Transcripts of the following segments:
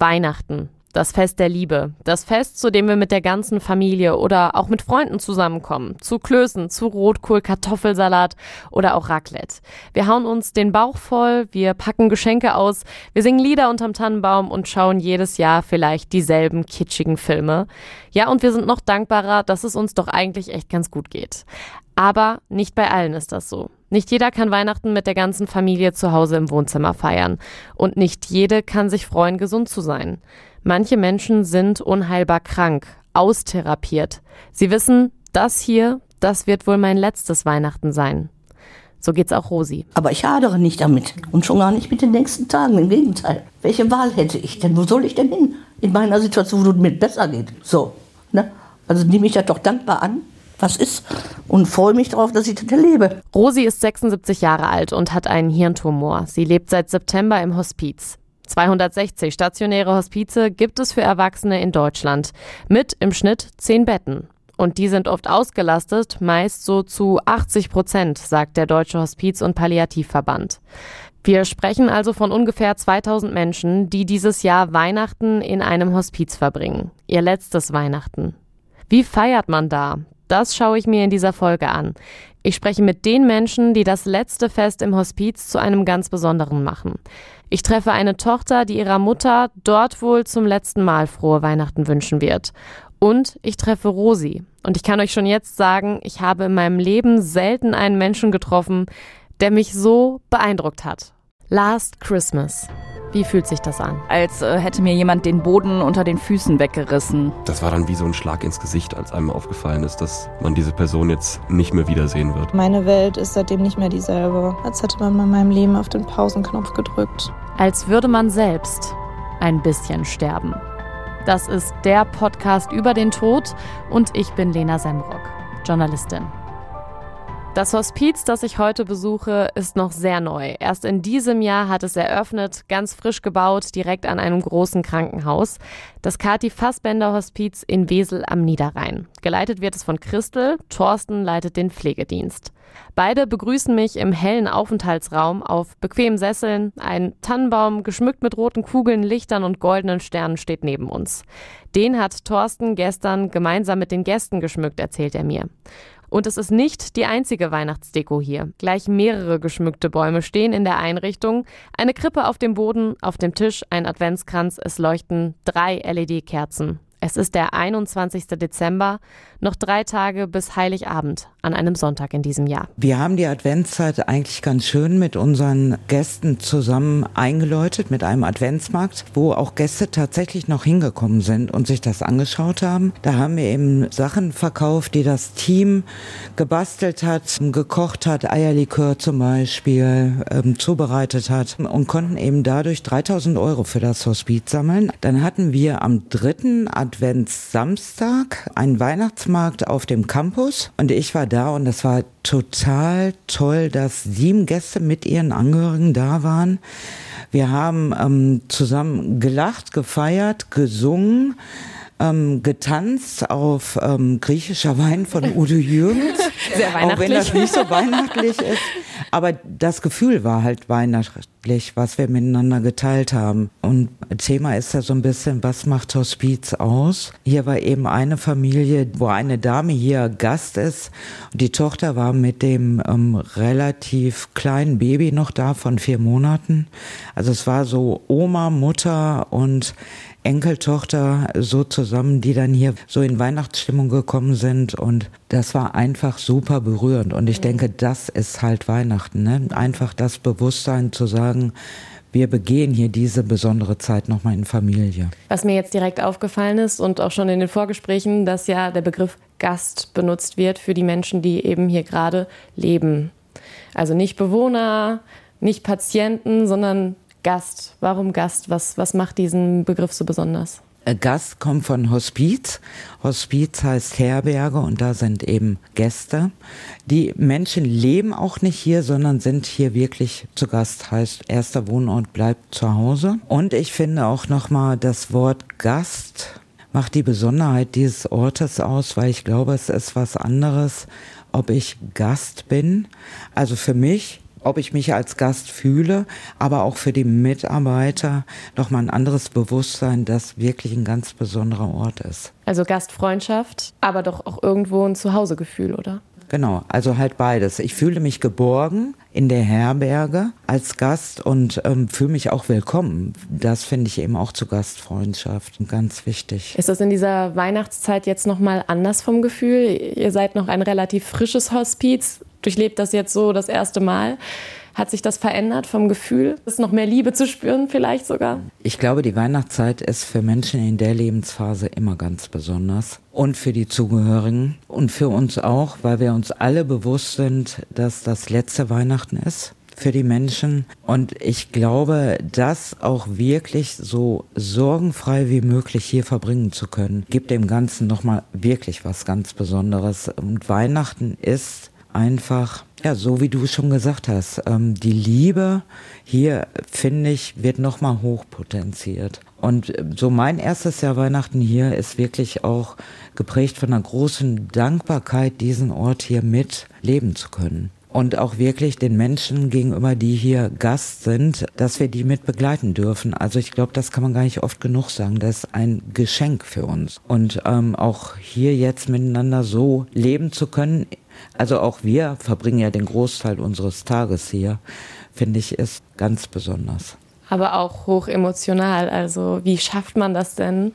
Weihnachten. Das Fest der Liebe. Das Fest, zu dem wir mit der ganzen Familie oder auch mit Freunden zusammenkommen. Zu Klößen, zu Rotkohl, Kartoffelsalat oder auch Raclette. Wir hauen uns den Bauch voll, wir packen Geschenke aus, wir singen Lieder unterm Tannenbaum und schauen jedes Jahr vielleicht dieselben kitschigen Filme. Ja, und wir sind noch dankbarer, dass es uns doch eigentlich echt ganz gut geht. Aber nicht bei allen ist das so. Nicht jeder kann Weihnachten mit der ganzen Familie zu Hause im Wohnzimmer feiern. Und nicht jede kann sich freuen, gesund zu sein. Manche Menschen sind unheilbar krank, austherapiert. Sie wissen, das hier, das wird wohl mein letztes Weihnachten sein. So geht's auch Rosi. Aber ich hadere nicht damit und schon gar nicht mit den nächsten Tagen. Im Gegenteil. Welche Wahl hätte ich denn? Wo soll ich denn hin? In meiner Situation, wo es mir besser geht. So. Ne? Also nehme ich das doch dankbar an was ist und freue mich darauf, dass ich das erlebe. Rosi ist 76 Jahre alt und hat einen Hirntumor. Sie lebt seit September im Hospiz. 260 stationäre Hospize gibt es für Erwachsene in Deutschland. Mit im Schnitt 10 Betten. Und die sind oft ausgelastet, meist so zu 80 Prozent, sagt der Deutsche Hospiz- und Palliativverband. Wir sprechen also von ungefähr 2000 Menschen, die dieses Jahr Weihnachten in einem Hospiz verbringen. Ihr letztes Weihnachten. Wie feiert man da? Das schaue ich mir in dieser Folge an. Ich spreche mit den Menschen, die das letzte Fest im Hospiz zu einem ganz besonderen machen. Ich treffe eine Tochter, die ihrer Mutter dort wohl zum letzten Mal frohe Weihnachten wünschen wird. Und ich treffe Rosi. Und ich kann euch schon jetzt sagen, ich habe in meinem Leben selten einen Menschen getroffen, der mich so beeindruckt hat. Last Christmas. Wie fühlt sich das an? Als äh, hätte mir jemand den Boden unter den Füßen weggerissen. Das war dann wie so ein Schlag ins Gesicht, als einem aufgefallen ist, dass man diese Person jetzt nicht mehr wiedersehen wird. Meine Welt ist seitdem nicht mehr dieselbe, als hätte man in meinem Leben auf den Pausenknopf gedrückt. Als würde man selbst ein bisschen sterben. Das ist der Podcast über den Tod und ich bin Lena Semrock, Journalistin. Das Hospiz, das ich heute besuche, ist noch sehr neu. Erst in diesem Jahr hat es eröffnet, ganz frisch gebaut, direkt an einem großen Krankenhaus. Das Kati Fassbender Hospiz in Wesel am Niederrhein. Geleitet wird es von Christel, Thorsten leitet den Pflegedienst. Beide begrüßen mich im hellen Aufenthaltsraum auf bequemen Sesseln. Ein Tannenbaum, geschmückt mit roten Kugeln, Lichtern und goldenen Sternen, steht neben uns. Den hat Thorsten gestern gemeinsam mit den Gästen geschmückt, erzählt er mir. Und es ist nicht die einzige Weihnachtsdeko hier. Gleich mehrere geschmückte Bäume stehen in der Einrichtung. Eine Krippe auf dem Boden, auf dem Tisch ein Adventskranz, es leuchten drei LED-Kerzen. Es ist der 21. Dezember, noch drei Tage bis Heiligabend an einem Sonntag in diesem Jahr. Wir haben die Adventszeit eigentlich ganz schön mit unseren Gästen zusammen eingeläutet mit einem Adventsmarkt, wo auch Gäste tatsächlich noch hingekommen sind und sich das angeschaut haben. Da haben wir eben Sachen verkauft, die das Team gebastelt hat, gekocht hat, Eierlikör zum Beispiel, ähm, zubereitet hat und konnten eben dadurch 3000 Euro für das Hospiz sammeln. Dann hatten wir am dritten Adventssamstag einen Weihnachtsmarkt auf dem Campus und ich war da und es war total toll, dass sieben Gäste mit ihren Angehörigen da waren. Wir haben ähm, zusammen gelacht, gefeiert, gesungen ähm, getanzt auf ähm, griechischer Wein von Udo Jürgens. Sehr weihnachtlich. Auch wenn das nicht so weihnachtlich ist. Aber das Gefühl war halt weihnachtlich, was wir miteinander geteilt haben. Und Thema ist ja so ein bisschen, was macht Hospiz aus? Hier war eben eine Familie, wo eine Dame hier Gast ist. Und die Tochter war mit dem ähm, relativ kleinen Baby noch da von vier Monaten. Also es war so Oma, Mutter und Enkeltochter so zusammen, die dann hier so in Weihnachtsstimmung gekommen sind und das war einfach super berührend und ich denke, das ist halt Weihnachten, ne? Einfach das Bewusstsein zu sagen, wir begehen hier diese besondere Zeit nochmal in Familie. Was mir jetzt direkt aufgefallen ist und auch schon in den Vorgesprächen, dass ja der Begriff Gast benutzt wird für die Menschen, die eben hier gerade leben. Also nicht Bewohner, nicht Patienten, sondern Gast. Warum Gast? Was, was macht diesen Begriff so besonders? Äh, Gast kommt von Hospiz. Hospiz heißt Herberge und da sind eben Gäste. Die Menschen leben auch nicht hier, sondern sind hier wirklich zu Gast. Heißt, erster Wohnort bleibt zu Hause. Und ich finde auch nochmal das Wort Gast macht die Besonderheit dieses Ortes aus, weil ich glaube, es ist was anderes, ob ich Gast bin. Also für mich ob ich mich als Gast fühle, aber auch für die Mitarbeiter nochmal ein anderes Bewusstsein, dass wirklich ein ganz besonderer Ort ist. Also Gastfreundschaft, aber doch auch irgendwo ein Zuhausegefühl, oder? Genau, also halt beides. Ich fühle mich geborgen in der Herberge als Gast und ähm, fühle mich auch willkommen. Das finde ich eben auch zu Gastfreundschaft ganz wichtig. Ist das in dieser Weihnachtszeit jetzt noch mal anders vom Gefühl? Ihr seid noch ein relativ frisches Hospiz, durchlebt das jetzt so das erste Mal. Hat sich das verändert vom Gefühl? Ist noch mehr Liebe zu spüren vielleicht sogar? Ich glaube, die Weihnachtszeit ist für Menschen in der Lebensphase immer ganz besonders. Und für die Zugehörigen und für uns auch, weil wir uns alle bewusst sind, dass das letzte Weihnachten ist für die Menschen. Und ich glaube, das auch wirklich so sorgenfrei wie möglich hier verbringen zu können, gibt dem Ganzen nochmal wirklich was ganz Besonderes. Und Weihnachten ist einfach, ja, so wie du schon gesagt hast, ähm, die Liebe hier, finde ich, wird nochmal hochpotenziert. Und äh, so mein erstes Jahr Weihnachten hier ist wirklich auch geprägt von einer großen Dankbarkeit, diesen Ort hier mit leben zu können. Und auch wirklich den Menschen gegenüber, die hier Gast sind, dass wir die mit begleiten dürfen. Also ich glaube, das kann man gar nicht oft genug sagen. Das ist ein Geschenk für uns. Und ähm, auch hier jetzt miteinander so leben zu können, also auch wir verbringen ja den Großteil unseres Tages hier, finde ich, ist ganz besonders. Aber auch hoch emotional. Also wie schafft man das denn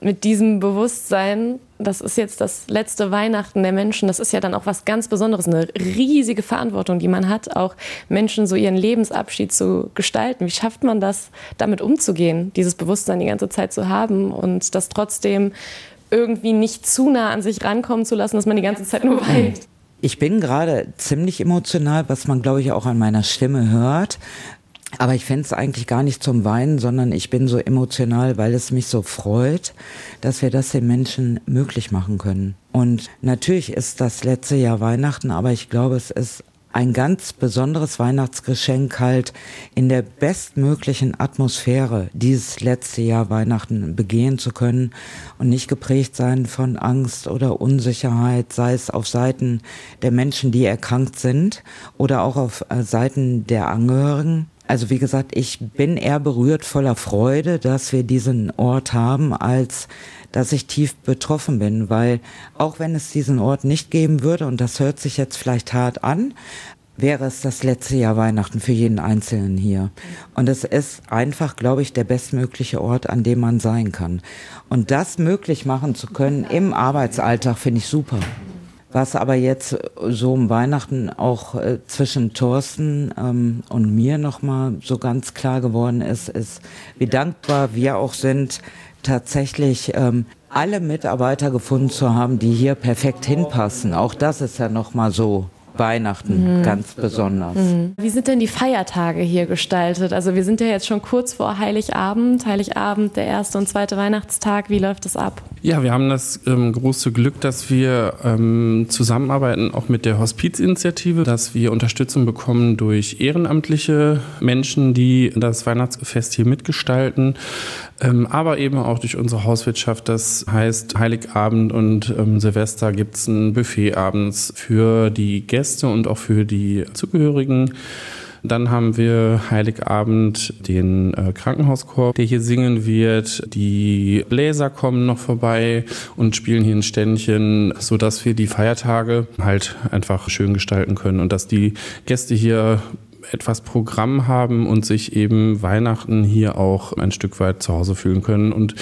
mit diesem Bewusstsein? Das ist jetzt das letzte Weihnachten der Menschen. Das ist ja dann auch was ganz Besonderes, eine riesige Verantwortung, die man hat, auch Menschen so ihren Lebensabschied zu gestalten. Wie schafft man das, damit umzugehen, dieses Bewusstsein die ganze Zeit zu haben und das trotzdem irgendwie nicht zu nah an sich rankommen zu lassen, dass man die ganze Zeit nur weint? Ich bin gerade ziemlich emotional, was man, glaube ich, auch an meiner Stimme hört. Aber ich fände es eigentlich gar nicht zum Weinen, sondern ich bin so emotional, weil es mich so freut, dass wir das den Menschen möglich machen können. Und natürlich ist das letzte Jahr Weihnachten, aber ich glaube, es ist ein ganz besonderes Weihnachtsgeschenk halt in der bestmöglichen Atmosphäre dieses letzte Jahr Weihnachten begehen zu können und nicht geprägt sein von Angst oder Unsicherheit, sei es auf Seiten der Menschen, die erkrankt sind oder auch auf äh, Seiten der Angehörigen. Also wie gesagt, ich bin eher berührt voller Freude, dass wir diesen Ort haben, als dass ich tief betroffen bin, weil auch wenn es diesen Ort nicht geben würde, und das hört sich jetzt vielleicht hart an, wäre es das letzte Jahr Weihnachten für jeden Einzelnen hier. Und es ist einfach, glaube ich, der bestmögliche Ort, an dem man sein kann. Und das möglich machen zu können im Arbeitsalltag finde ich super. Was aber jetzt so um Weihnachten auch äh, zwischen Thorsten ähm, und mir nochmal so ganz klar geworden ist, ist, wie dankbar wir auch sind, tatsächlich ähm, alle Mitarbeiter gefunden zu haben, die hier perfekt hinpassen. Auch das ist ja nochmal so Weihnachten mhm. ganz besonders. Mhm. Wie sind denn die Feiertage hier gestaltet? Also wir sind ja jetzt schon kurz vor Heiligabend. Heiligabend, der erste und zweite Weihnachtstag. Wie läuft das ab? Ja, wir haben das ähm, große Glück, dass wir ähm, zusammenarbeiten, auch mit der Hospizinitiative, dass wir Unterstützung bekommen durch ehrenamtliche Menschen, die das Weihnachtsfest hier mitgestalten, ähm, aber eben auch durch unsere Hauswirtschaft. Das heißt, Heiligabend und ähm, Silvester gibt es ein Buffet abends für die Gäste und auch für die Zugehörigen. Dann haben wir Heiligabend den äh, Krankenhauskorb, der hier singen wird. Die Bläser kommen noch vorbei und spielen hier ein Ständchen, sodass wir die Feiertage halt einfach schön gestalten können und dass die Gäste hier etwas Programm haben und sich eben Weihnachten hier auch ein Stück weit zu Hause fühlen können und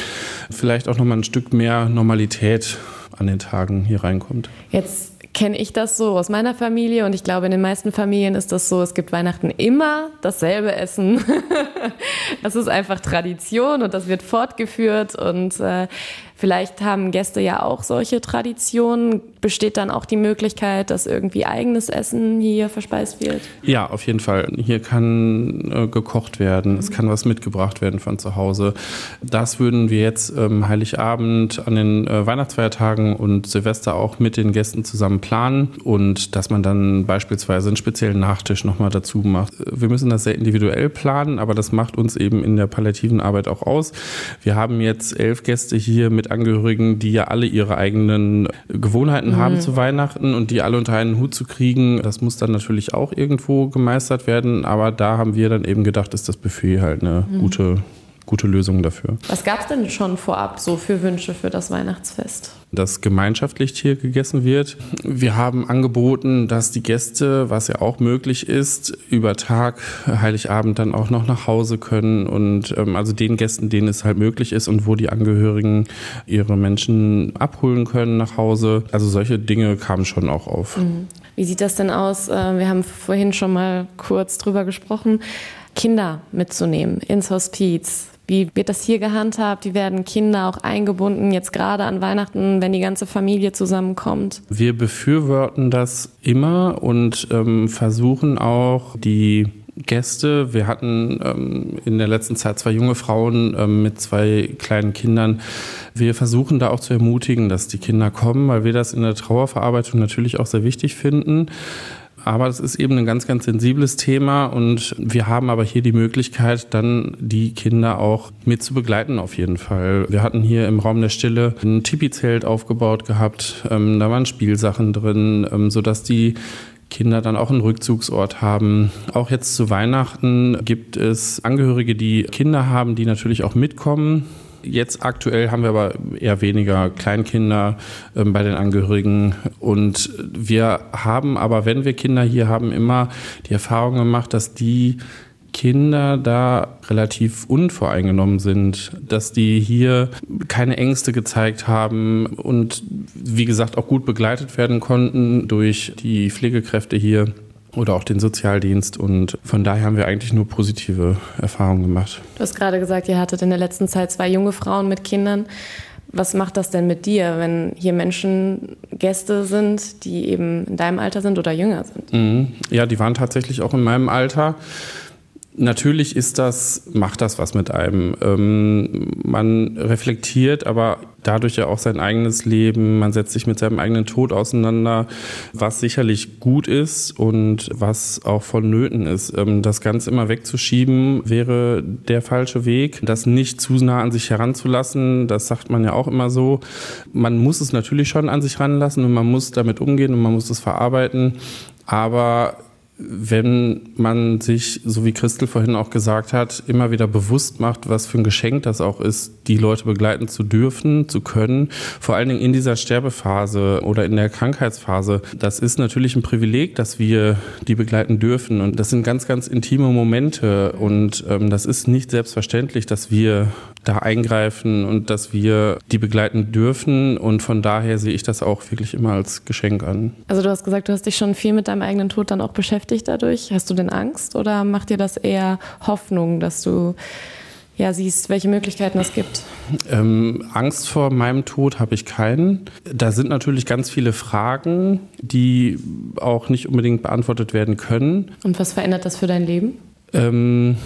vielleicht auch noch mal ein Stück mehr Normalität an den Tagen hier reinkommt. Jetzt kenne ich das so aus meiner Familie und ich glaube, in den meisten Familien ist das so, es gibt Weihnachten immer dasselbe Essen. das ist einfach Tradition und das wird fortgeführt und äh, Vielleicht haben Gäste ja auch solche Traditionen. Besteht dann auch die Möglichkeit, dass irgendwie eigenes Essen hier verspeist wird? Ja, auf jeden Fall. Hier kann äh, gekocht werden, mhm. es kann was mitgebracht werden von zu Hause. Das würden wir jetzt ähm, Heiligabend an den äh, Weihnachtsfeiertagen und Silvester auch mit den Gästen zusammen planen und dass man dann beispielsweise einen speziellen Nachtisch nochmal dazu macht. Wir müssen das sehr individuell planen, aber das macht uns eben in der palliativen Arbeit auch aus. Wir haben jetzt elf Gäste hier mit Angehörigen, die ja alle ihre eigenen Gewohnheiten mhm. haben zu Weihnachten und die alle unter einen Hut zu kriegen, das muss dann natürlich auch irgendwo gemeistert werden. Aber da haben wir dann eben gedacht, ist das Buffet halt eine mhm. gute gute Lösungen dafür. Was gab es denn schon vorab so für Wünsche für das Weihnachtsfest? Dass gemeinschaftlich hier gegessen wird. Wir haben angeboten, dass die Gäste, was ja auch möglich ist, über Tag, Heiligabend dann auch noch nach Hause können und ähm, also den Gästen, denen es halt möglich ist und wo die Angehörigen ihre Menschen abholen können nach Hause. Also solche Dinge kamen schon auch auf. Mhm. Wie sieht das denn aus? Äh, wir haben vorhin schon mal kurz drüber gesprochen. Kinder mitzunehmen ins Hospiz. Wie wird das hier gehandhabt? Wie werden Kinder auch eingebunden, jetzt gerade an Weihnachten, wenn die ganze Familie zusammenkommt? Wir befürworten das immer und ähm, versuchen auch die Gäste. Wir hatten ähm, in der letzten Zeit zwei junge Frauen ähm, mit zwei kleinen Kindern. Wir versuchen da auch zu ermutigen, dass die Kinder kommen, weil wir das in der Trauerverarbeitung natürlich auch sehr wichtig finden. Aber es ist eben ein ganz, ganz sensibles Thema und wir haben aber hier die Möglichkeit, dann die Kinder auch mit zu begleiten auf jeden Fall. Wir hatten hier im Raum der Stille ein Tipi-Zelt aufgebaut gehabt. Ähm, da waren Spielsachen drin, ähm, sodass die Kinder dann auch einen Rückzugsort haben. Auch jetzt zu Weihnachten gibt es Angehörige, die Kinder haben, die natürlich auch mitkommen. Jetzt aktuell haben wir aber eher weniger Kleinkinder ähm, bei den Angehörigen. Und wir haben aber, wenn wir Kinder hier haben, immer die Erfahrung gemacht, dass die Kinder da relativ unvoreingenommen sind, dass die hier keine Ängste gezeigt haben und wie gesagt auch gut begleitet werden konnten durch die Pflegekräfte hier oder auch den Sozialdienst. Und von daher haben wir eigentlich nur positive Erfahrungen gemacht. Du hast gerade gesagt, ihr hattet in der letzten Zeit zwei junge Frauen mit Kindern. Was macht das denn mit dir, wenn hier Menschen Gäste sind, die eben in deinem Alter sind oder jünger sind? Mhm. Ja, die waren tatsächlich auch in meinem Alter. Natürlich ist das, macht das was mit einem. Ähm, man reflektiert aber dadurch ja auch sein eigenes Leben, man setzt sich mit seinem eigenen Tod auseinander, was sicherlich gut ist und was auch vonnöten ist. Ähm, das Ganze immer wegzuschieben wäre der falsche Weg. Das nicht zu nah an sich heranzulassen, das sagt man ja auch immer so. Man muss es natürlich schon an sich ranlassen und man muss damit umgehen und man muss es verarbeiten. Aber wenn man sich, so wie Christel vorhin auch gesagt hat, immer wieder bewusst macht, was für ein Geschenk das auch ist, die Leute begleiten zu dürfen, zu können, vor allen Dingen in dieser Sterbephase oder in der Krankheitsphase, das ist natürlich ein Privileg, dass wir die begleiten dürfen. Und das sind ganz, ganz intime Momente. Und ähm, das ist nicht selbstverständlich, dass wir da eingreifen und dass wir die begleiten dürfen. Und von daher sehe ich das auch wirklich immer als Geschenk an. Also du hast gesagt, du hast dich schon viel mit deinem eigenen Tod dann auch beschäftigt dadurch. Hast du denn Angst oder macht dir das eher Hoffnung, dass du ja, siehst, welche Möglichkeiten es gibt? Ähm, Angst vor meinem Tod habe ich keinen. Da sind natürlich ganz viele Fragen, die auch nicht unbedingt beantwortet werden können. Und was verändert das für dein Leben? Ähm,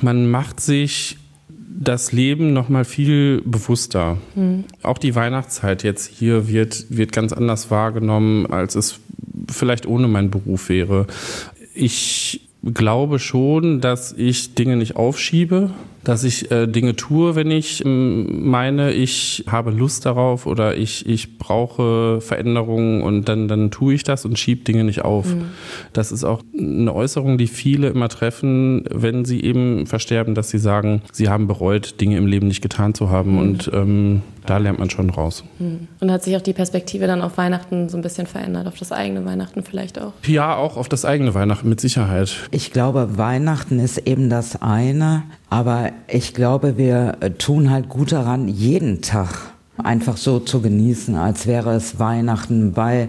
man macht sich das Leben noch mal viel bewusster. Mhm. Auch die Weihnachtszeit jetzt hier wird, wird ganz anders wahrgenommen, als es vielleicht ohne meinen Beruf wäre. Ich glaube schon, dass ich Dinge nicht aufschiebe, dass ich äh, Dinge tue, wenn ich ähm, meine, ich habe Lust darauf oder ich, ich brauche Veränderungen und dann, dann tue ich das und schiebe Dinge nicht auf. Mhm. Das ist auch eine Äußerung, die viele immer treffen, wenn sie eben versterben, dass sie sagen, sie haben bereut, Dinge im Leben nicht getan zu haben mhm. und ähm, da lernt man schon raus. Mhm. Und hat sich auch die Perspektive dann auf Weihnachten so ein bisschen verändert, auf das eigene Weihnachten vielleicht auch? Ja, auch auf das eigene Weihnachten mit Sicherheit. Ich glaube, Weihnachten ist eben das eine, aber ich glaube, wir tun halt gut daran, jeden Tag einfach so zu genießen, als wäre es Weihnachten, weil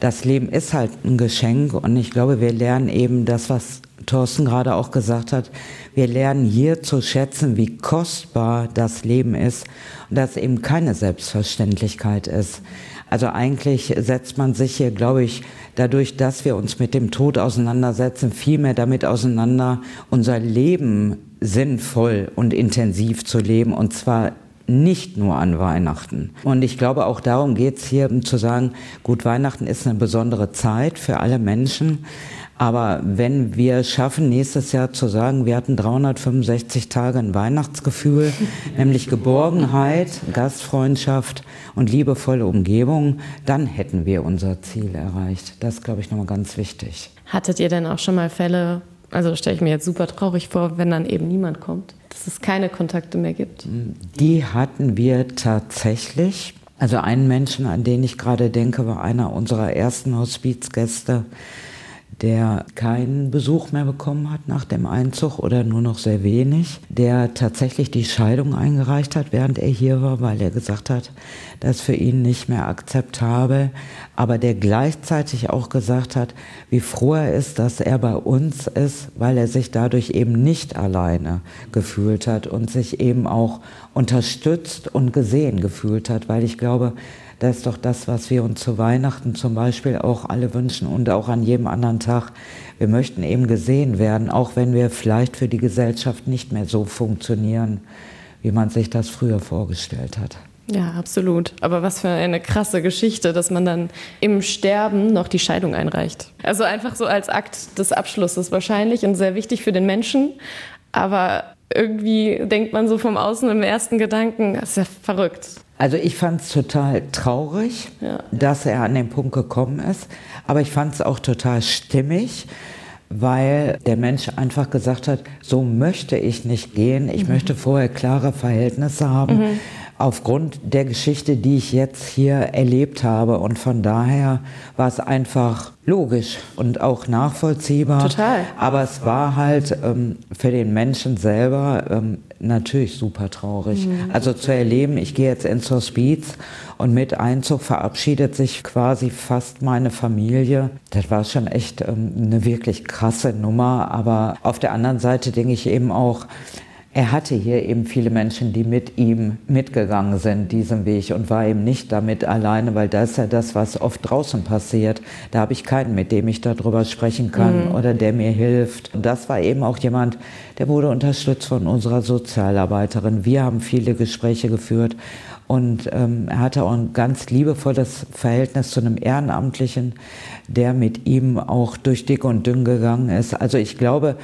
das Leben ist halt ein Geschenk und ich glaube, wir lernen eben das, was Thorsten gerade auch gesagt hat, wir lernen hier zu schätzen, wie kostbar das Leben ist und dass eben keine Selbstverständlichkeit ist. Also eigentlich setzt man sich hier, glaube ich, dadurch, dass wir uns mit dem Tod auseinandersetzen, viel mehr damit auseinander, unser Leben sinnvoll und intensiv zu leben und zwar nicht nur an Weihnachten. Und ich glaube, auch darum geht es hier, zu sagen, gut, Weihnachten ist eine besondere Zeit für alle Menschen. Aber wenn wir schaffen, nächstes Jahr zu sagen, wir hatten 365 Tage ein Weihnachtsgefühl, nämlich Geborgenheit, Gastfreundschaft und liebevolle Umgebung, dann hätten wir unser Ziel erreicht. Das ist, glaube ich, nochmal ganz wichtig. Hattet ihr denn auch schon mal Fälle, also stelle ich mir jetzt super traurig vor, wenn dann eben niemand kommt, dass es keine Kontakte mehr gibt? Die hatten wir tatsächlich. Also einen Menschen, an den ich gerade denke, war einer unserer ersten Hospizgäste der keinen Besuch mehr bekommen hat nach dem Einzug oder nur noch sehr wenig, der tatsächlich die Scheidung eingereicht hat, während er hier war, weil er gesagt hat, das für ihn nicht mehr akzeptabel, aber der gleichzeitig auch gesagt hat, wie froh er ist, dass er bei uns ist, weil er sich dadurch eben nicht alleine gefühlt hat und sich eben auch unterstützt und gesehen gefühlt hat, weil ich glaube, das ist doch das, was wir uns zu Weihnachten zum Beispiel auch alle wünschen und auch an jedem anderen Tag. Wir möchten eben gesehen werden, auch wenn wir vielleicht für die Gesellschaft nicht mehr so funktionieren, wie man sich das früher vorgestellt hat. Ja, absolut. Aber was für eine krasse Geschichte, dass man dann im Sterben noch die Scheidung einreicht. Also einfach so als Akt des Abschlusses wahrscheinlich und sehr wichtig für den Menschen. Aber irgendwie denkt man so vom Außen im ersten Gedanken, das ist ja verrückt. Also ich fand es total traurig, ja. dass er an den Punkt gekommen ist, aber ich fand es auch total stimmig, weil der Mensch einfach gesagt hat, so möchte ich nicht gehen, ich mhm. möchte vorher klare Verhältnisse haben. Mhm aufgrund der Geschichte, die ich jetzt hier erlebt habe. Und von daher war es einfach logisch und auch nachvollziehbar. Total. Aber es war halt ähm, für den Menschen selber ähm, natürlich super traurig. Mhm. Also zu erleben, ich gehe jetzt ins Hospiz und mit Einzug verabschiedet sich quasi fast meine Familie. Das war schon echt ähm, eine wirklich krasse Nummer. Aber auf der anderen Seite denke ich eben auch, er hatte hier eben viele Menschen, die mit ihm mitgegangen sind, diesen Weg, und war eben nicht damit alleine, weil das ist ja das, was oft draußen passiert. Da habe ich keinen, mit dem ich darüber sprechen kann mhm. oder der mir hilft. Und das war eben auch jemand, der wurde unterstützt von unserer Sozialarbeiterin. Wir haben viele Gespräche geführt und ähm, er hatte auch ein ganz liebevolles Verhältnis zu einem Ehrenamtlichen, der mit ihm auch durch dick und dünn gegangen ist. Also ich glaube,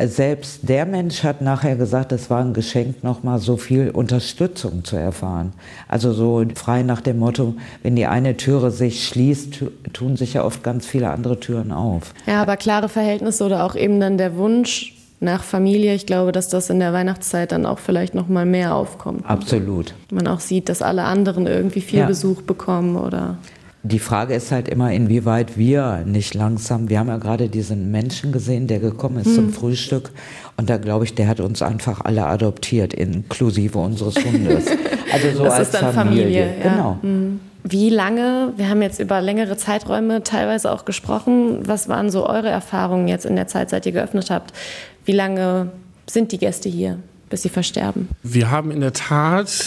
selbst der Mensch hat nachher gesagt, es war ein Geschenk, nochmal so viel Unterstützung zu erfahren. Also so frei nach dem Motto, wenn die eine Türe sich schließt, tun sich ja oft ganz viele andere Türen auf. Ja, aber klare Verhältnisse oder auch eben dann der Wunsch nach Familie, ich glaube, dass das in der Weihnachtszeit dann auch vielleicht noch mal mehr aufkommt. Absolut. Man auch sieht, dass alle anderen irgendwie viel ja. Besuch bekommen oder die Frage ist halt immer, inwieweit wir nicht langsam, wir haben ja gerade diesen Menschen gesehen, der gekommen ist hm. zum Frühstück und da glaube ich, der hat uns einfach alle adoptiert, inklusive unseres Hundes. Also so das als ist dann Familie. Familie ja. Genau. Hm. Wie lange, wir haben jetzt über längere Zeiträume teilweise auch gesprochen, was waren so eure Erfahrungen jetzt in der Zeit, seit ihr geöffnet habt? Wie lange sind die Gäste hier, bis sie versterben? Wir haben in der Tat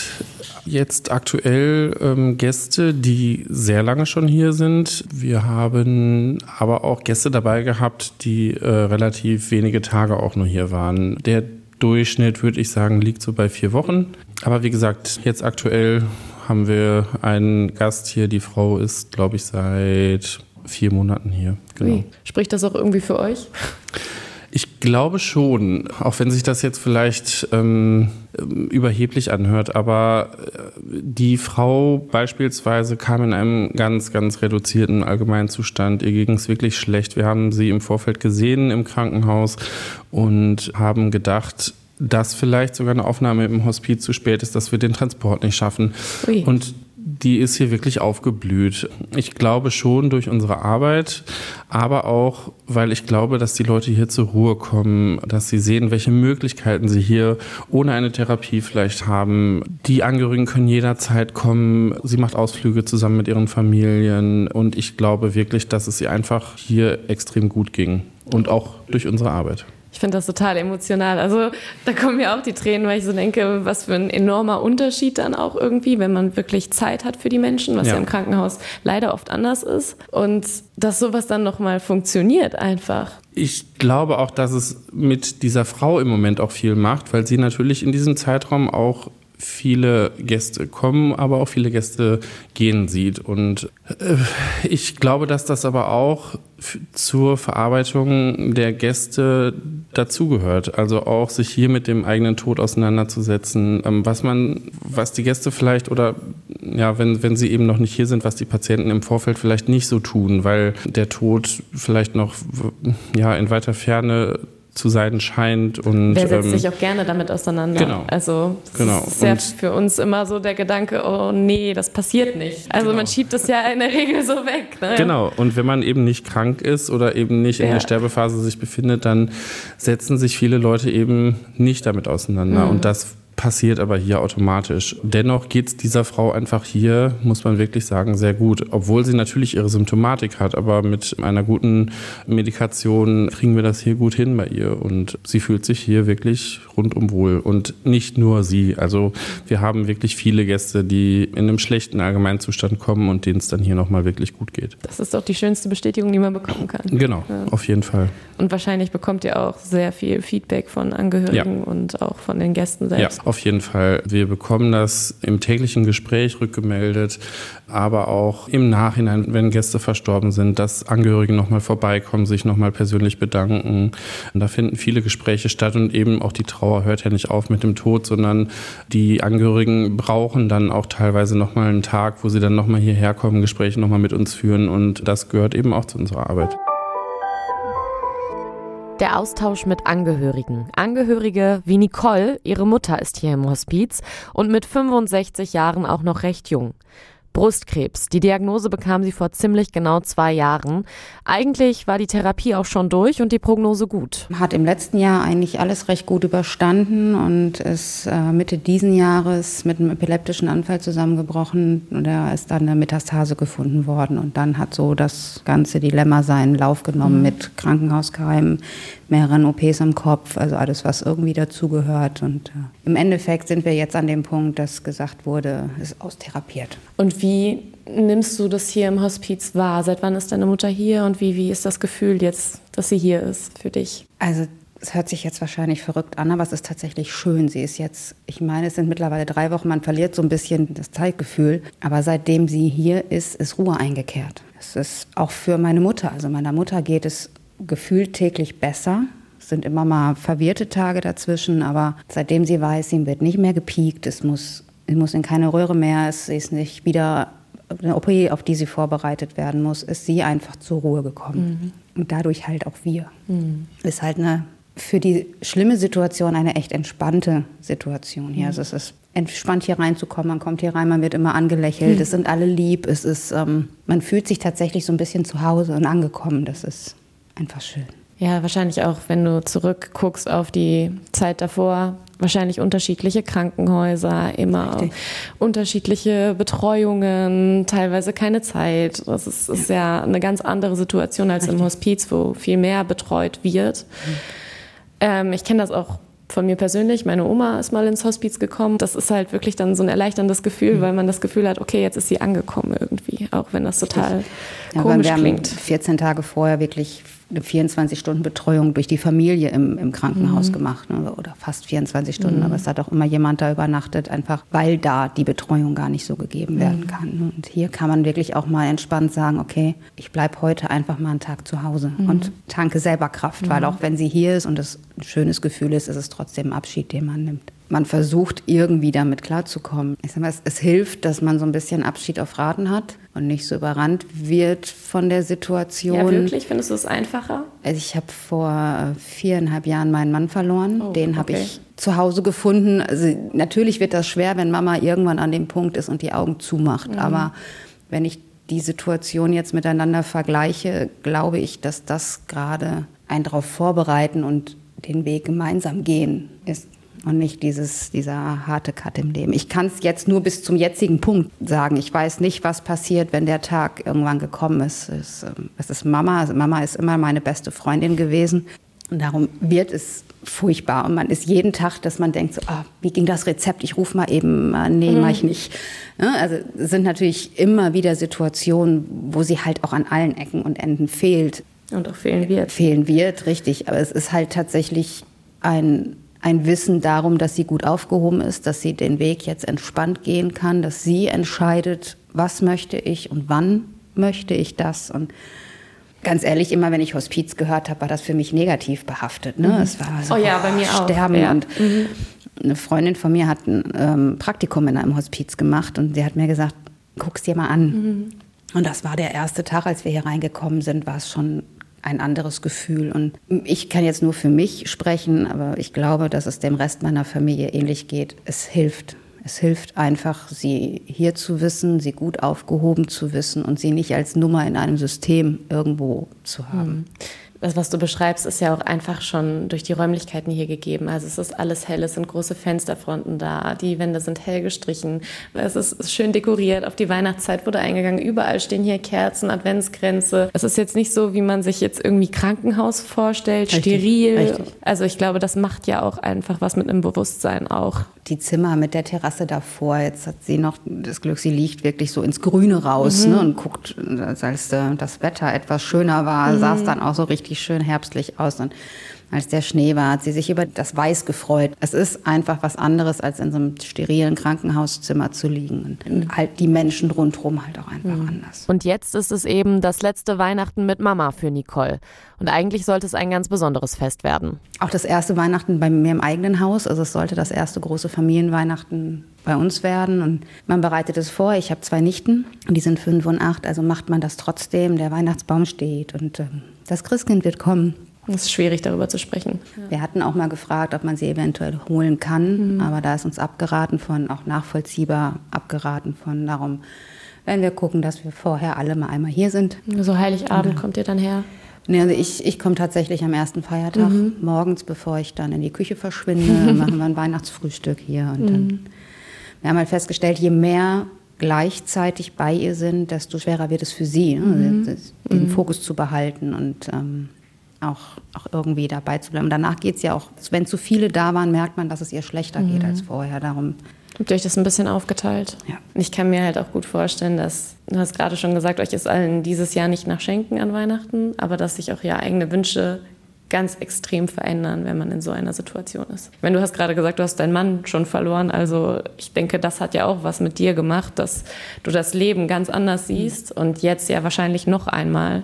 jetzt aktuell ähm, Gäste, die sehr lange schon hier sind. Wir haben aber auch Gäste dabei gehabt, die äh, relativ wenige Tage auch nur hier waren. Der Durchschnitt, würde ich sagen, liegt so bei vier Wochen. Aber wie gesagt, jetzt aktuell haben wir einen Gast hier. Die Frau ist, glaube ich, seit vier Monaten hier. Genau. Spricht das auch irgendwie für euch? Ich glaube schon, auch wenn sich das jetzt vielleicht ähm, überheblich anhört, aber äh, die Frau beispielsweise kam in einem ganz, ganz reduzierten Allgemeinzustand. Ihr ging es wirklich schlecht. Wir haben sie im Vorfeld gesehen im Krankenhaus und haben gedacht, dass vielleicht sogar eine Aufnahme im Hospiz zu spät ist, dass wir den Transport nicht schaffen. Ui. Und die ist hier wirklich aufgeblüht. Ich glaube schon durch unsere Arbeit, aber auch, weil ich glaube, dass die Leute hier zur Ruhe kommen, dass sie sehen, welche Möglichkeiten sie hier ohne eine Therapie vielleicht haben. Die Angehörigen können jederzeit kommen. Sie macht Ausflüge zusammen mit ihren Familien und ich glaube wirklich, dass es ihr einfach hier extrem gut ging und auch durch unsere Arbeit. Ich finde das total emotional. Also da kommen mir auch die Tränen, weil ich so denke, was für ein enormer Unterschied dann auch irgendwie, wenn man wirklich Zeit hat für die Menschen, was ja, ja im Krankenhaus leider oft anders ist. Und dass sowas dann nochmal funktioniert einfach. Ich glaube auch, dass es mit dieser Frau im Moment auch viel macht, weil sie natürlich in diesem Zeitraum auch viele Gäste kommen, aber auch viele Gäste gehen sieht. Und äh, ich glaube, dass das aber auch zur Verarbeitung der Gäste dazugehört. Also auch sich hier mit dem eigenen Tod auseinanderzusetzen, ähm, was man, was die Gäste vielleicht oder ja, wenn, wenn sie eben noch nicht hier sind, was die Patienten im Vorfeld vielleicht nicht so tun, weil der Tod vielleicht noch ja in weiter Ferne zu sein scheint. Und, Wer setzt ähm, sich auch gerne damit auseinander? Genau. Also das genau. ist ja für uns immer so der Gedanke, oh nee, das passiert nicht. Also genau. man schiebt es ja in der Regel so weg. Ne? Genau. Und wenn man eben nicht krank ist oder eben nicht ja. in der Sterbephase sich befindet, dann setzen sich viele Leute eben nicht damit auseinander. Mhm. Und das passiert aber hier automatisch. Dennoch geht es dieser Frau einfach hier, muss man wirklich sagen, sehr gut. Obwohl sie natürlich ihre Symptomatik hat, aber mit einer guten Medikation kriegen wir das hier gut hin bei ihr. Und sie fühlt sich hier wirklich rundum wohl. Und nicht nur sie. Also wir haben wirklich viele Gäste, die in einem schlechten Allgemeinzustand kommen und denen es dann hier nochmal wirklich gut geht. Das ist doch die schönste Bestätigung, die man bekommen kann. Genau, ja. auf jeden Fall. Und wahrscheinlich bekommt ihr auch sehr viel Feedback von Angehörigen ja. und auch von den Gästen selbst. Ja, auf jeden Fall. Wir bekommen das im täglichen Gespräch rückgemeldet, aber auch im Nachhinein, wenn Gäste verstorben sind, dass Angehörige nochmal vorbeikommen, sich nochmal persönlich bedanken. Und da finden viele Gespräche statt und eben auch die Trauer hört ja nicht auf mit dem Tod, sondern die Angehörigen brauchen dann auch teilweise nochmal einen Tag, wo sie dann nochmal hierher kommen, Gespräche nochmal mit uns führen und das gehört eben auch zu unserer Arbeit. Der Austausch mit Angehörigen. Angehörige wie Nicole, ihre Mutter ist hier im Hospiz und mit 65 Jahren auch noch recht jung. Brustkrebs. Die Diagnose bekam sie vor ziemlich genau zwei Jahren. Eigentlich war die Therapie auch schon durch und die Prognose gut. Hat im letzten Jahr eigentlich alles recht gut überstanden und ist äh, Mitte diesen Jahres mit einem epileptischen Anfall zusammengebrochen und da ist dann eine Metastase gefunden worden und dann hat so das ganze Dilemma seinen Lauf genommen mhm. mit Krankenhauskeimen, mehreren OPs im Kopf, also alles, was irgendwie dazugehört. Und äh, im Endeffekt sind wir jetzt an dem Punkt, dass gesagt wurde, es ist austherapiert. Und wie nimmst du das hier im Hospiz wahr? Seit wann ist deine Mutter hier und wie, wie ist das Gefühl jetzt, dass sie hier ist für dich? Also es hört sich jetzt wahrscheinlich verrückt an, aber es ist tatsächlich schön. Sie ist jetzt, ich meine, es sind mittlerweile drei Wochen, man verliert so ein bisschen das Zeitgefühl. Aber seitdem sie hier ist, ist Ruhe eingekehrt. Es ist auch für meine Mutter, also meiner Mutter geht es gefühlt täglich besser. Es sind immer mal verwirrte Tage dazwischen, aber seitdem sie weiß, sie wird nicht mehr gepiekt, es muss, sie muss in keine Röhre mehr, es ist nicht wieder eine OP, auf die sie vorbereitet werden muss, ist sie einfach zur Ruhe gekommen. Mhm. Und dadurch halt auch wir. Mhm. Ist halt eine für die schlimme Situation eine echt entspannte Situation hier. Mhm. Also es ist entspannt hier reinzukommen. Man kommt hier rein, man wird immer angelächelt. Mhm. Es sind alle lieb. Es ist, ähm, man fühlt sich tatsächlich so ein bisschen zu Hause und angekommen. Das ist einfach schön. Ja, wahrscheinlich auch, wenn du zurückguckst auf die Zeit davor, wahrscheinlich unterschiedliche Krankenhäuser, immer Richtig. unterschiedliche Betreuungen, teilweise keine Zeit. Das ist, ist ja. eine ganz andere Situation als Richtig. im Hospiz, wo viel mehr betreut wird. Mhm. Ähm, ich kenne das auch von mir persönlich, meine Oma ist mal ins Hospiz gekommen. Das ist halt wirklich dann so ein erleichterndes Gefühl, mhm. weil man das Gefühl hat, okay, jetzt ist sie angekommen irgendwie, auch wenn das total ja, komisch wir klingt. Haben 14 Tage vorher wirklich eine 24-Stunden-Betreuung durch die Familie im, im Krankenhaus mhm. gemacht ne? oder fast 24 Stunden, mhm. aber es hat auch immer jemand da übernachtet, einfach weil da die Betreuung gar nicht so gegeben werden mhm. kann. Und hier kann man wirklich auch mal entspannt sagen, okay, ich bleibe heute einfach mal einen Tag zu Hause mhm. und tanke selber Kraft, weil mhm. auch wenn sie hier ist und es ein schönes Gefühl ist, ist es trotzdem ein Abschied, den man nimmt man versucht irgendwie damit klarzukommen. Ich sag mal, es, es, hilft, dass man so ein bisschen Abschied auf Raten hat und nicht so überrannt wird von der Situation. Ja, wirklich? Findest du es einfacher? Also ich habe vor viereinhalb Jahren meinen Mann verloren. Oh, Den habe okay. ich zu Hause gefunden. Also natürlich wird das schwer, wenn Mama irgendwann an dem Punkt ist und die Augen zumacht. Mhm. Aber wenn ich die Situation jetzt miteinander vergleiche, glaube ich, dass das gerade ein darauf vorbereiten und den Weg gemeinsam gehen ist und nicht dieses, dieser harte Cut im Leben. Ich kann es jetzt nur bis zum jetzigen Punkt sagen. Ich weiß nicht, was passiert, wenn der Tag irgendwann gekommen ist. Es, ähm, es ist Mama. Also Mama ist immer meine beste Freundin gewesen. Und darum wird es furchtbar. Und man ist jeden Tag, dass man denkt, so, oh, wie ging das Rezept? Ich rufe mal eben, äh, nee, mhm. mache ich nicht. Ja, also es sind natürlich immer wieder Situationen, wo sie halt auch an allen Ecken und Enden fehlt. Und auch fehlen wird. Fehlen wird, richtig. Aber es ist halt tatsächlich ein ein Wissen darum, dass sie gut aufgehoben ist, dass sie den Weg jetzt entspannt gehen kann, dass sie entscheidet, was möchte ich und wann möchte ich das. Und ganz ehrlich, immer wenn ich Hospiz gehört habe, war das für mich negativ behaftet. Ne? Mhm. Es war so, oh ja, bei mir Sterben auch. Ja. und mhm. eine Freundin von mir hat ein ähm, Praktikum in einem Hospiz gemacht und sie hat mir gesagt, guck's dir mal an. Mhm. Und das war der erste Tag, als wir hier reingekommen sind, war es schon ein anderes Gefühl. Und ich kann jetzt nur für mich sprechen, aber ich glaube, dass es dem Rest meiner Familie ähnlich geht. Es hilft. Es hilft einfach, sie hier zu wissen, sie gut aufgehoben zu wissen und sie nicht als Nummer in einem System irgendwo zu haben. Mhm das, was du beschreibst, ist ja auch einfach schon durch die Räumlichkeiten hier gegeben. Also es ist alles hell, es sind große Fensterfronten da, die Wände sind hell gestrichen, es ist schön dekoriert, auf die Weihnachtszeit wurde eingegangen, überall stehen hier Kerzen, Adventsgrenze. Es ist jetzt nicht so, wie man sich jetzt irgendwie Krankenhaus vorstellt, Richtig. steril. Richtig. Also ich glaube, das macht ja auch einfach was mit einem Bewusstsein auch. Die Zimmer mit der Terrasse davor, jetzt hat sie noch das Glück, sie liegt wirklich so ins Grüne raus mhm. ne, und guckt, als das Wetter etwas schöner war, mhm. sah es dann auch so richtig richtig schön herbstlich aus. Und als der Schnee war, hat sie sich über das Weiß gefreut. Es ist einfach was anderes, als in so einem sterilen Krankenhauszimmer zu liegen. Und halt die Menschen rundherum halt auch einfach mhm. anders. Und jetzt ist es eben das letzte Weihnachten mit Mama für Nicole. Und eigentlich sollte es ein ganz besonderes Fest werden. Auch das erste Weihnachten bei mir im eigenen Haus. Also es sollte das erste große Familienweihnachten bei uns werden. Und man bereitet es vor. Ich habe zwei Nichten, die sind fünf und acht. Also macht man das trotzdem. Der Weihnachtsbaum steht und ähm, das Christkind wird kommen. Es ist schwierig, darüber zu sprechen. Wir hatten auch mal gefragt, ob man sie eventuell holen kann, mhm. aber da ist uns abgeraten von, auch nachvollziehbar abgeraten von. Darum werden wir gucken, dass wir vorher alle mal einmal hier sind. So Heiligabend ja. kommt ihr dann her? Nee, also ich, ich komme tatsächlich am ersten Feiertag mhm. morgens, bevor ich dann in die Küche verschwinde, machen wir ein Weihnachtsfrühstück hier. Und mhm. dann, wir haben halt festgestellt, je mehr gleichzeitig bei ihr sind, desto schwerer wird es für sie, ne? mhm. den mhm. Fokus zu behalten und ähm, auch, auch irgendwie dabei zu bleiben. Danach geht es ja auch, wenn zu viele da waren, merkt man, dass es ihr schlechter mhm. geht als vorher. Darum Habt ihr euch das ein bisschen aufgeteilt? Ja. Ich kann mir halt auch gut vorstellen, dass, du hast gerade schon gesagt, euch ist allen dieses Jahr nicht nach Schenken an Weihnachten, aber dass sich auch ja eigene Wünsche ganz extrem verändern, wenn man in so einer Situation ist. Wenn du hast gerade gesagt, du hast deinen Mann schon verloren, also ich denke, das hat ja auch was mit dir gemacht, dass du das Leben ganz anders siehst und jetzt ja wahrscheinlich noch einmal,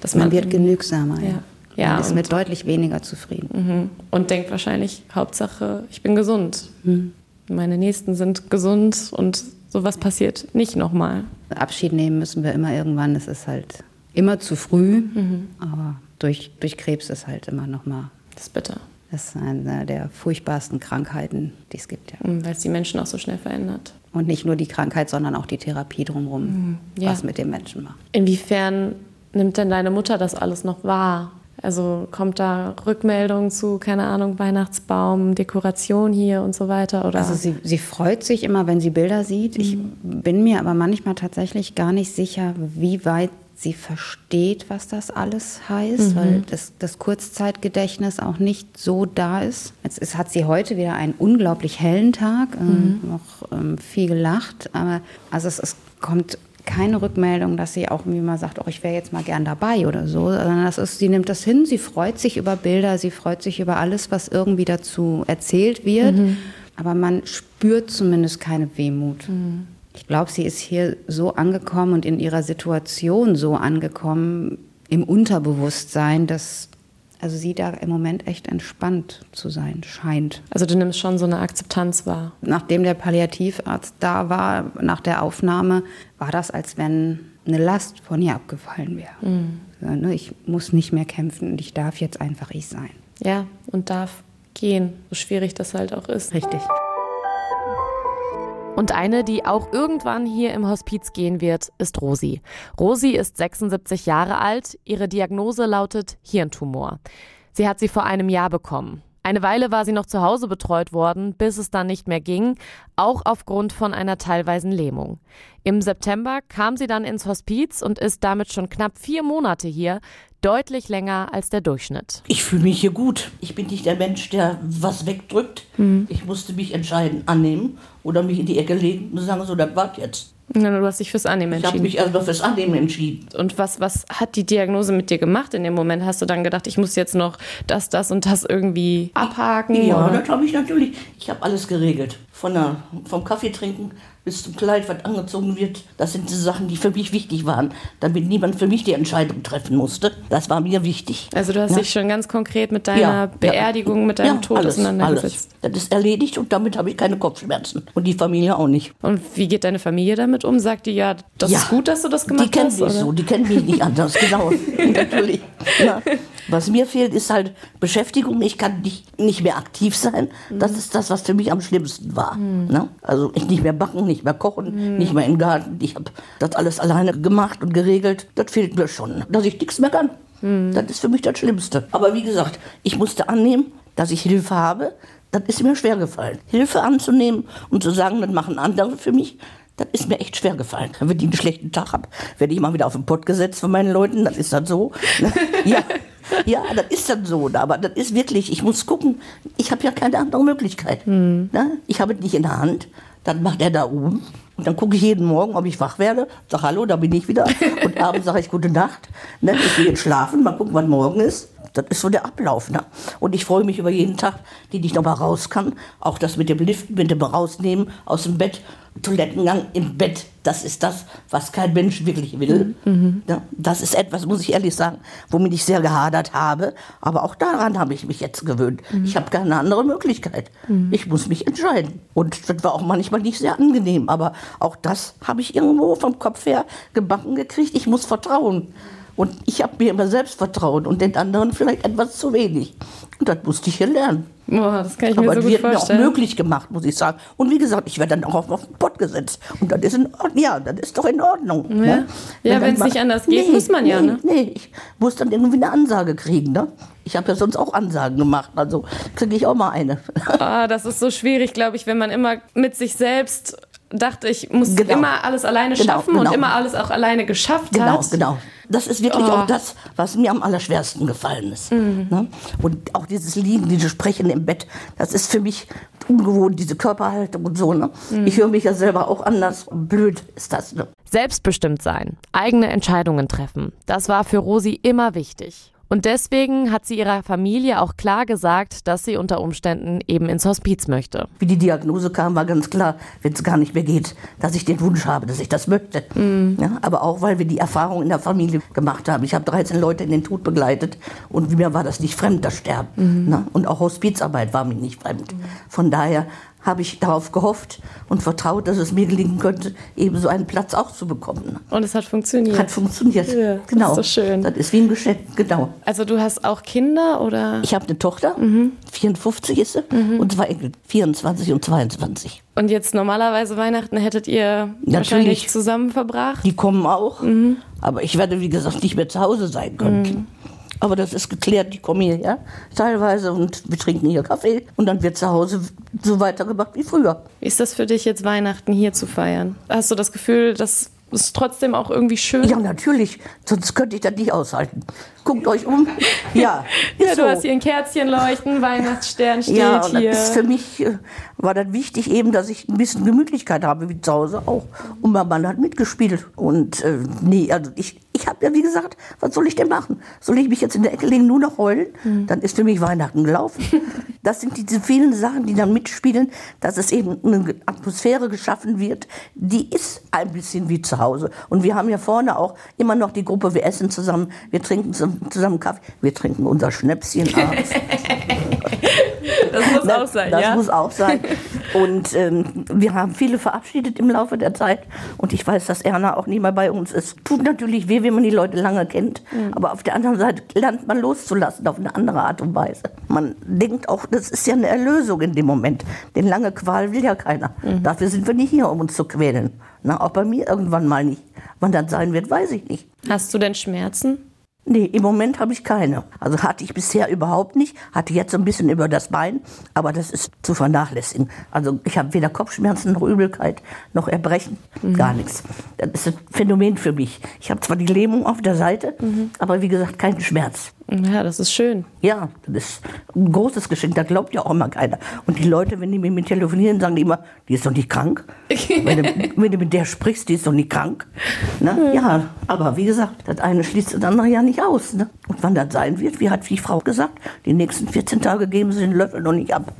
dass man, man wird genügsamer. Ja. Ja, ist mit deutlich weniger zufrieden. Mhm. Und denkt wahrscheinlich, Hauptsache, ich bin gesund. Mhm. Meine Nächsten sind gesund und sowas passiert nicht nochmal. Abschied nehmen müssen wir immer irgendwann. Es ist halt immer zu früh, mhm. aber durch, durch Krebs ist halt immer nochmal. Das ist bitter. Das ist eine der furchtbarsten Krankheiten, die es gibt, ja. Mhm, weil es die Menschen auch so schnell verändert. Und nicht nur die Krankheit, sondern auch die Therapie drumherum, mhm. ja. was mit dem Menschen macht. Inwiefern nimmt denn deine Mutter das alles noch wahr? Also kommt da Rückmeldung zu, keine Ahnung, Weihnachtsbaum, Dekoration hier und so weiter? Oder? Also sie, sie freut sich immer, wenn sie Bilder sieht. Mhm. Ich bin mir aber manchmal tatsächlich gar nicht sicher, wie weit sie versteht, was das alles heißt, mhm. weil das, das, Kurzzeitgedächtnis auch nicht so da ist. Jetzt, jetzt, hat sie heute wieder einen unglaublich hellen Tag, ähm, mhm. noch ähm, viel gelacht, aber also es, es kommt keine Rückmeldung, dass sie auch wie mal sagt, oh, ich wäre jetzt mal gern dabei oder so. Das ist, sie nimmt das hin, sie freut sich über Bilder, sie freut sich über alles, was irgendwie dazu erzählt wird. Mhm. Aber man spürt zumindest keine Wehmut. Mhm. Ich glaube, sie ist hier so angekommen und in ihrer Situation so angekommen, im Unterbewusstsein, dass also sie da im Moment echt entspannt zu sein scheint. Also du nimmst schon so eine Akzeptanz wahr. Nachdem der Palliativarzt da war, nach der Aufnahme, war das, als wenn eine Last von ihr abgefallen wäre. Mhm. Ne, ich muss nicht mehr kämpfen und ich darf jetzt einfach ich sein. Ja, und darf gehen, so schwierig das halt auch ist. Richtig. Und eine, die auch irgendwann hier im Hospiz gehen wird, ist Rosi. Rosi ist 76 Jahre alt. Ihre Diagnose lautet Hirntumor. Sie hat sie vor einem Jahr bekommen. Eine Weile war sie noch zu Hause betreut worden, bis es dann nicht mehr ging, auch aufgrund von einer teilweisen Lähmung. Im September kam sie dann ins Hospiz und ist damit schon knapp vier Monate hier, deutlich länger als der Durchschnitt. Ich fühle mich hier gut. Ich bin nicht der Mensch, der was wegdrückt. Mhm. Ich musste mich entscheiden, annehmen oder mich in die Ecke legen und sagen, so, das war's jetzt. Ja, du hast dich fürs Annehmen Ich habe entschieden. mich also fürs Annehmen entschieden. Und was, was hat die Diagnose mit dir gemacht in dem Moment? Hast du dann gedacht, ich muss jetzt noch das, das und das irgendwie abhaken? Ja, oder? das habe ich natürlich. Ich habe alles geregelt. Von der, vom Kaffee trinken bis zum Kleid, was angezogen wird. Das sind die Sachen, die für mich wichtig waren. Damit niemand für mich die Entscheidung treffen musste. Das war mir wichtig. Also du hast Ja. dich schon ganz konkret mit deiner Ja, Beerdigung, mit deinem ja, Tod alles, auseinandergesetzt. Alles. Das ist erledigt und damit habe ich keine Kopfschmerzen. Und die Familie auch nicht. Und wie geht deine Familie damit um? Sagt die, ja, das Ja. ist gut, dass du das gemacht Die kennen hast? mich oder? so, die kennen mich nicht anders, genau. Natürlich. Ja. Was mir fehlt, ist halt Beschäftigung. Ich kann nicht, nicht mehr aktiv sein. Das ist das, was für mich am schlimmsten war. Ne? Also ich nicht mehr backen, nicht mehr kochen, nicht mehr im Garten. Ich habe das alles alleine gemacht und geregelt. Das fehlt mir schon, dass ich nichts mehr kann. Das ist für mich das Schlimmste. Aber wie gesagt, ich musste annehmen, dass ich Hilfe habe. Das ist mir schwer gefallen. Hilfe anzunehmen und zu sagen, das machen andere für mich, das ist mir echt schwer gefallen. Wenn ich einen schlechten Tag habe, werde ich mal wieder auf den Pott gesetzt von meinen Leuten. Das ist dann so. ne? Ja, ja, das ist dann so. Aber das ist wirklich, ich muss gucken. Ich habe ja keine andere Möglichkeit. Ne? Ich habe es nicht in der Hand. Dann macht er da oben. Und dann gucke ich jeden Morgen, ob ich wach werde. Sag Hallo, da bin ich wieder. Und abends sage ich Gute Nacht. Ne? Ich gehe jetzt schlafen, mal gucken, wann morgen ist. Das ist so der Ablauf. Ne? Und ich freue mich über jeden Tag, den ich noch mal raus kann. Auch das mit dem Liften, mit dem Rausnehmen aus dem Bett, Toilettengang im Bett. Das ist das, was kein Mensch wirklich will. Ja, das ist etwas, muss ich ehrlich sagen, womit ich sehr gehadert habe. Aber auch daran habe ich mich jetzt gewöhnt. Ich habe keine andere Möglichkeit. Ich muss mich entscheiden. Und das war auch manchmal nicht sehr angenehm. Aber auch das habe ich irgendwo vom Kopf her gebacken gekriegt. Ich muss vertrauen. Und ich habe mir immer selbst vertraut und den anderen vielleicht etwas zu wenig. Und das musste ich hier lernen. Boah, das kann ich Aber mir so es gut wird mir auch vorstellen. möglich gemacht, muss ich sagen. Und wie gesagt, ich werde dann auch auf den Pott gesetzt. Und das ist in Ordnung. Ja, das ist doch in Ordnung. Ja. Ne? Ja, Wenn dann nicht anders geht, muss man ja, nee, ne? Nee, ich muss dann irgendwie eine Ansage kriegen. Ne? Ich habe ja sonst auch Ansagen gemacht. Also kriege ich auch mal eine. Ah, das ist so schwierig, glaube ich, wenn man immer mit sich selbst dachte, ich muss Genau. immer alles alleine Genau, schaffen genau. und immer alles auch alleine geschafft Genau, hat. genau. Das ist wirklich Oh. auch das, was mir am allerschwersten gefallen ist. Mhm. Ne? Und auch dieses Liegen, dieses Sprechen im Bett, das ist für mich ungewohnt, diese Körperhaltung und so. Ne? Mhm. Ich höre mich ja selber auch anders. Blöd ist das. Ne? Selbstbestimmt sein, eigene Entscheidungen treffen, das war für Rosi immer wichtig. Und deswegen hat sie ihrer Familie auch klar gesagt, dass sie unter Umständen eben ins Hospiz möchte. Wie die Diagnose kam, war ganz klar, wenn es gar nicht mehr geht, dass ich den Wunsch habe, dass ich das möchte. Ja, aber auch, weil wir die Erfahrung in der Familie gemacht haben. Ich habe 13 Leute in den Tod begleitet und mir war das nicht fremd, das Sterben. Ne? Und auch Hospizarbeit war mir nicht fremd. Von daher habe ich darauf gehofft und vertraut, dass es mir gelingen könnte, eben so einen Platz auch zu bekommen. Und es hat funktioniert. Hat funktioniert. Ja, das genau. ist doch schön. Das ist wie ein Geschenk, genau. Also du hast auch Kinder oder? Ich habe eine Tochter, Mhm. 54 ist sie, und zwei Enkel, 24 und 22. Und jetzt normalerweise Weihnachten hättet ihr wahrscheinlich Natürlich. zusammen verbracht. Die kommen auch. Mhm. Aber ich werde, wie gesagt, nicht mehr zu Hause sein können. Aber das ist geklärt, die kommen hierher teilweise und wir trinken hier Kaffee und dann wird zu Hause so weitergemacht wie früher. Wie ist das für dich jetzt Weihnachten hier zu feiern? Hast du das Gefühl, das ist trotzdem auch irgendwie schön? Ja, natürlich, sonst könnte ich das nicht aushalten. Guckt euch um. Ja, Ja, ist du so. hast hier ein Kerzchen leuchten, Weihnachtsstern steht Ja, hier. das ist für mich äh, war das wichtig eben, dass ich ein bisschen Gemütlichkeit habe, wie zu Hause auch. Und mein Mann hat mitgespielt. Und äh, nee, also ich, ich habe ja wie gesagt, was soll ich denn machen? Soll ich mich jetzt in der Ecke legen, nur noch heulen? Dann ist für mich Weihnachten gelaufen. Das sind diese vielen Sachen, die dann mitspielen, dass es eben eine Atmosphäre geschaffen wird, die ist ein bisschen wie zu Hause. Und wir haben ja vorne auch immer noch die Gruppe, wir essen zusammen, wir trinken zusammen Kaffee, wir trinken unser Schnäpschen abends. das muss Ne, auch sein, das ja? muss auch sein. Und ähm, wir haben viele verabschiedet im Laufe der Zeit. Und ich weiß, dass Erna auch nicht mehr bei uns ist. Tut natürlich weh, wenn man die Leute lange kennt. Aber auf der anderen Seite lernt man loszulassen auf eine andere Art und Weise. Man denkt auch, das ist ja eine Erlösung in dem Moment. Denn lange Qual will ja keiner. Dafür sind wir nicht hier, um uns zu quälen. Na, auch bei mir irgendwann mal nicht. Wann das sein wird, weiß ich nicht. Hast du denn Schmerzen? Nee, im Moment habe ich keine. Also hatte ich bisher überhaupt nicht. Hatte jetzt so ein bisschen über das Bein, aber das ist zu vernachlässigen. Also ich habe weder Kopfschmerzen noch Übelkeit noch Erbrechen, gar nichts. Das ist ein Phänomen für mich. Ich habe zwar die Lähmung auf der Seite, aber wie gesagt keinen Schmerz. Ja, das ist schön. Ja, das ist ein großes Geschenk, da glaubt ja auch immer keiner. Und die Leute, wenn die mit mir telefonieren, sagen die immer, die ist doch nicht krank. wenn, du, wenn du mit der sprichst, die ist doch nicht krank. Ne? Ja, aber wie gesagt, das eine schließt das andere ja nicht aus. Ne? Und wann das sein wird, wie hat die Frau gesagt, die nächsten 14 Tage geben sie den Löffel noch nicht ab.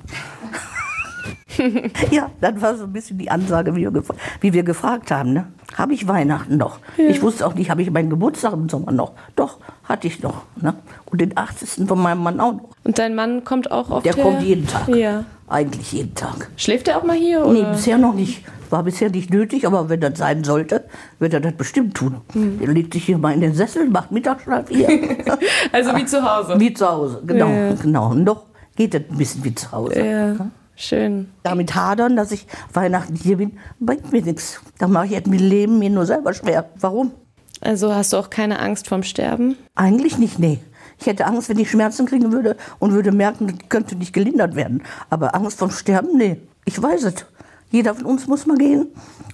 ja, das war so ein bisschen die Ansage, wie wir, wie wir gefragt haben. Ne? Habe ich Weihnachten noch? Ich wusste auch nicht, habe ich meinen Geburtstag im Sommer noch? Doch, hatte ich noch. Ne? Und den 80. von meinem Mann auch noch. Und dein Mann kommt auch oft Der her? kommt jeden Tag. Ja. Eigentlich jeden Tag. Schläft er auch mal hier? Nee, Oder? bisher noch nicht. War bisher nicht nötig, aber wenn das sein sollte, wird er das bestimmt tun. Hm. Er legt sich hier mal in den Sessel, macht Mittagsschlaf hier. Also wie zu Hause. wie zu Hause, genau. Ja. genau. Und noch geht das ein bisschen wie zu Hause. Ja, schön. Damit hadern, dass ich Weihnachten hier bin, bringt mir nichts. Da mache ich jetzt mit Leben mir nur selber schwer. Warum? Also hast du auch keine Angst vorm Sterben? Eigentlich nicht, nee. Ich hätte Angst, wenn ich Schmerzen kriegen würde und würde merken, das könnte nicht gelindert werden. Aber Angst vom Sterben, nee. Ich weiß es. Jeder von uns muss mal gehen.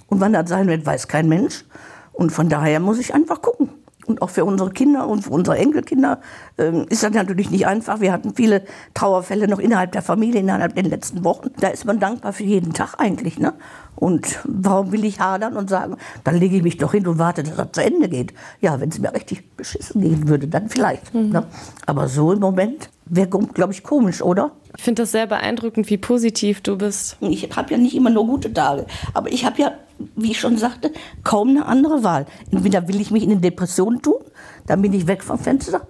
Und wann das sein wird, weiß kein Mensch. Und von daher muss ich einfach gucken. Und auch für unsere Kinder und für unsere Enkelkinder ähm, ist das natürlich nicht einfach. Wir hatten viele Trauerfälle noch innerhalb der Familie, innerhalb der letzten Wochen. Da ist man dankbar für jeden Tag eigentlich. Ne? Und warum will ich hadern und sagen, dann lege ich mich doch hin und warte, dass das zu Ende geht. Ja, wenn es mir richtig beschissen gehen würde, dann vielleicht. Ne? Aber so im Moment wäre, glaube ich, komisch, oder? Ich finde das sehr beeindruckend, wie positiv du bist. Ich habe ja nicht immer nur gute Tage. Aber ich habe ja, wie ich schon sagte, kaum eine andere Wahl. Entweder will ich mich in eine Depression tun, dann bin ich weg vom Fenster.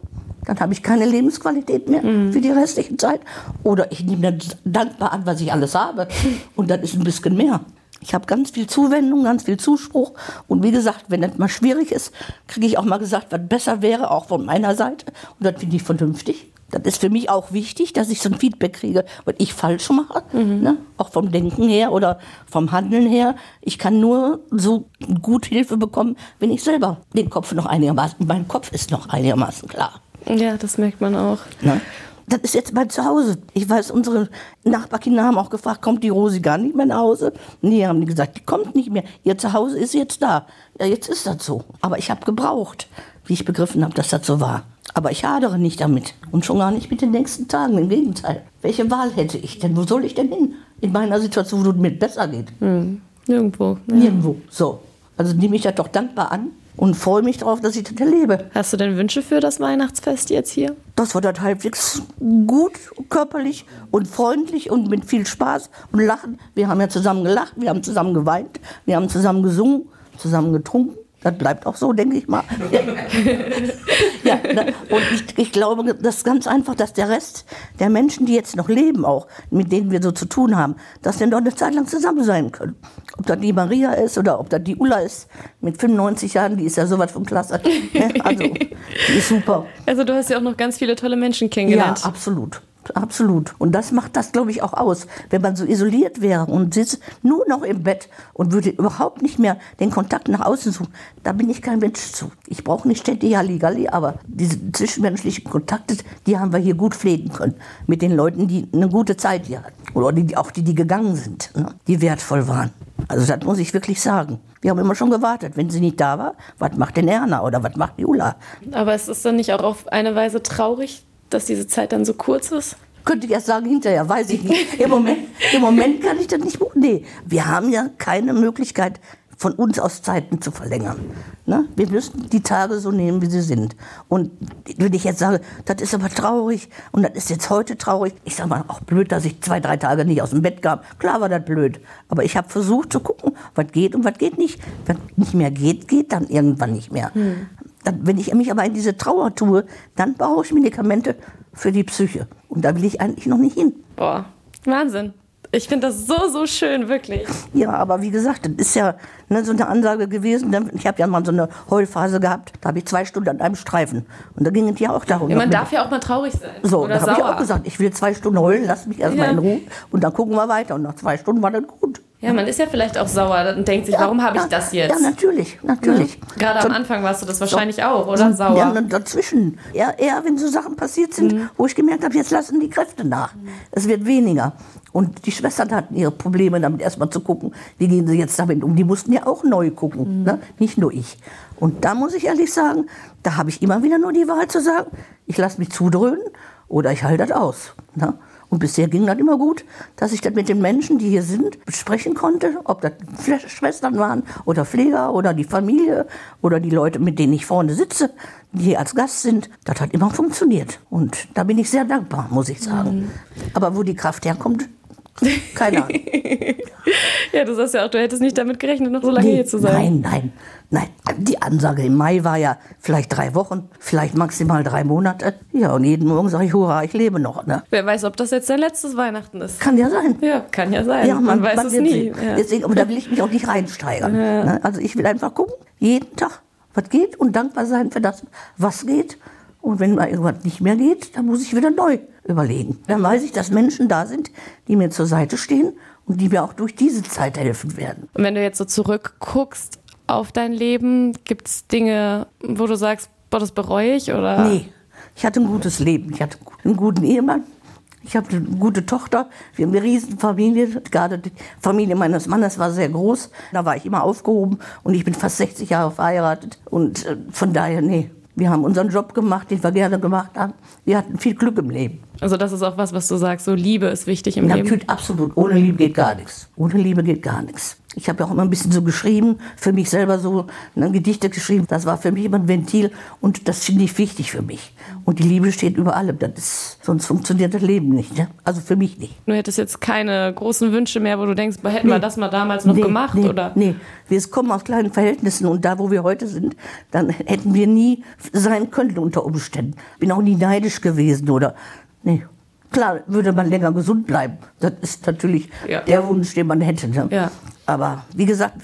Dann habe ich keine Lebensqualität mehr für die restliche Zeit. Oder ich nehme dann dankbar an, was ich alles habe. Und dann ist ein bisschen mehr. Ich habe ganz viel Zuwendung, ganz viel Zuspruch. Und wie gesagt, wenn das mal schwierig ist, kriege ich auch mal gesagt, was besser wäre, auch von meiner Seite. Und das finde ich vernünftig. Das ist für mich auch wichtig, dass ich so ein Feedback kriege, was ich falsch mache. Ne? Auch vom Denken her oder vom Handeln her. Ich kann nur so gut Hilfe bekommen, wenn ich selber den Kopf noch einigermaßen, mein Kopf ist noch einigermaßen klar. Ja, das merkt man auch. Ne? Das ist jetzt bei zu Hause. Ich weiß, unsere Nachbarkinder haben auch gefragt, kommt die Rosi gar nicht mehr nach Hause? Nee, haben die gesagt, die kommt nicht mehr. Ihr Zuhause ist jetzt da. Ja, jetzt ist das so. Aber ich habe gebraucht, wie ich begriffen habe, dass das so war. Aber ich hadere nicht damit. Und schon gar nicht mit den nächsten Tagen. Im Gegenteil. Welche Wahl hätte ich denn? Wo soll ich denn hin? In meiner Situation, wo es mir besser geht. Nirgendwo. Ja. Nirgendwo. So. Also nehme ich das doch dankbar an und freue mich darauf, dass ich das erlebe. Hast du denn Wünsche für das Weihnachtsfest jetzt hier? Das war das halbwegs gut, körperlich und freundlich und mit viel Spaß und Lachen. Wir haben ja zusammen gelacht, wir haben zusammen geweint, wir haben zusammen gesungen, zusammen getrunken. Das bleibt auch so, denke ich mal. Ja, ne? und ich, ich glaube, das ist ganz einfach, dass der Rest der Menschen, die jetzt noch leben, auch mit denen wir so zu tun haben, dass wir noch eine Zeit lang zusammen sein können. Ob das die Maria ist oder ob das die Ulla ist, mit 95 Jahren, die ist ja sowas von klasse. Ne? Also, die ist super. Also du hast ja auch noch ganz viele tolle Menschen Ja, kennengelernt. absolut. Absolut. Und das macht das, glaube ich, auch aus. Wenn man so isoliert wäre und sitzt nur noch im Bett und würde überhaupt nicht mehr den Kontakt nach außen suchen, da bin ich kein Mensch zu. Ich brauche nicht ständig Halligalli, aber diese zwischenmenschlichen Kontakte, die haben wir hier gut pflegen können. Mit den Leuten, die eine gute Zeit hier hatten. Oder die, auch die, die gegangen sind, ne? die wertvoll waren. Also das muss ich wirklich sagen. Wir haben immer schon gewartet. Wenn sie nicht da war, was macht denn Erna oder was macht Jula? Aber es ist dann nicht auch auf eine Weise traurig, dass diese Zeit dann so kurz ist? Könnte ich erst sagen, hinterher, weiß ich nicht. Im Moment, Im Moment kann ich das nicht. Nee, wir haben ja keine Möglichkeit, von uns aus Zeiten zu verlängern. Ne? Wir müssen die Tage so nehmen, wie sie sind. Und wenn ich jetzt sage, das ist aber traurig und das ist jetzt heute traurig, ich sage mal, auch blöd, dass ich zwei, drei Tage nicht aus dem Bett kam. Klar war das blöd. Aber ich habe versucht zu gucken, was geht und was geht nicht. Wenn nicht mehr geht, geht dann irgendwann nicht mehr. Dann, wenn ich mich aber in diese Trauer tue, dann brauche ich Medikamente für die Psyche. Und da will ich eigentlich noch nicht hin. Boah, Wahnsinn. Ich finde das so, so schön, wirklich. Ja, aber wie gesagt, das ist ja ne, so eine Ansage gewesen. Ich habe ja mal so eine Heulphase gehabt. Da habe ich zwei Stunden an einem Streifen. Und da ging es ja auch darum. Ja, man darf ja auch mal traurig sein. So, da habe ich auch gesagt, ich will zwei Stunden heulen, lass mich erstmal Ja. in Ruhe und dann gucken wir weiter. Und nach zwei Stunden war das gut. Ja, man ist ja vielleicht auch sauer und denkt sich, Ja, warum habe ich ja, das jetzt? Ja, natürlich, natürlich. Gerade am So- Anfang warst du das wahrscheinlich auch, oder? Ja, Sauer. und dazwischen. Eher, eher, wenn so Sachen passiert sind, Mhm. wo ich gemerkt habe, jetzt lassen die Kräfte nach. Es wird weniger. Und die Schwestern hatten ihre Probleme damit erstmal zu gucken, wie gehen sie jetzt damit um. Die mussten ja auch neu gucken, Mhm. ne? nicht nur ich. Und da muss ich ehrlich sagen, da habe ich immer wieder nur die Wahl zu sagen, ich lasse mich zudröhnen oder ich halte das aus. Ne? Und bisher ging das immer gut, dass ich das mit den Menschen, die hier sind, besprechen konnte, ob das Schwestern waren oder Pfleger oder die Familie oder die Leute, mit denen ich vorne sitze, die hier als Gast sind. Das hat immer funktioniert. Und da bin ich sehr dankbar, muss ich sagen. Aber wo die Kraft herkommt, keine Ahnung. Ja, du sagst ja auch, du hättest nicht damit gerechnet, noch so lange Nee, hier zu sein. Nein, nein, nein. Die Ansage im Mai war ja vielleicht drei Wochen, vielleicht maximal drei Monate. Ja, und jeden Morgen sage ich, hurra, ich lebe noch. Ne? Wer weiß, ob das jetzt dein letztes Weihnachten ist. Kann ja sein. Ja, kann ja sein. Ja, man, weiß es wird nie. Ja. Deswegen, aber da will ich mich auch nicht reinsteigern. Ne? Also ich will einfach gucken, jeden Tag, was geht und dankbar sein für das, was geht. Und wenn mal irgendwas nicht mehr geht, dann muss ich wieder neu überlegen. Dann weiß ich, dass Menschen da sind, die mir zur Seite stehen und die mir auch durch diese Zeit helfen werden. Und wenn du jetzt so zurückguckst auf dein Leben, gibt es Dinge, wo du sagst, boah, das bereue ich? Oder? Nee, ich hatte ein gutes Leben. Ich hatte einen guten Ehemann. Ich habe eine gute Tochter. Wir haben eine riesen Familie. Gerade die Familie meines Mannes war sehr groß. Da war ich immer aufgehoben und ich bin fast 60 Jahre verheiratet. Und äh, von daher, nee. Wir haben unseren Job gemacht, den wir gerne gemacht haben. Wir hatten viel Glück im Leben. Also das ist auch was, was du sagst, so Liebe ist wichtig im Leben. Natürlich, absolut. Ohne Liebe geht gar nichts. Ohne Liebe geht gar nichts. Ich habe ja auch immer ein bisschen so geschrieben, für mich selber so ne, Gedichte geschrieben. Das war für mich immer ein Ventil und das finde ich wichtig für mich. Und die Liebe steht über allem. Das ist, sonst funktioniert das Leben nicht. Ne? Also für mich nicht. Du hättest jetzt keine großen Wünsche mehr, wo du denkst, hätten wir das mal damals noch nee, gemacht, nee, oder? Nee, wir kommen aus kleinen Verhältnissen und da, wo wir heute sind, dann hätten wir nie sein können unter Umständen. Bin auch nie neidisch gewesen oder, nee. Klar, würde man länger gesund bleiben. Das ist natürlich Ja. der Wunsch, den man hätte. Ne? Ja. Aber wie gesagt,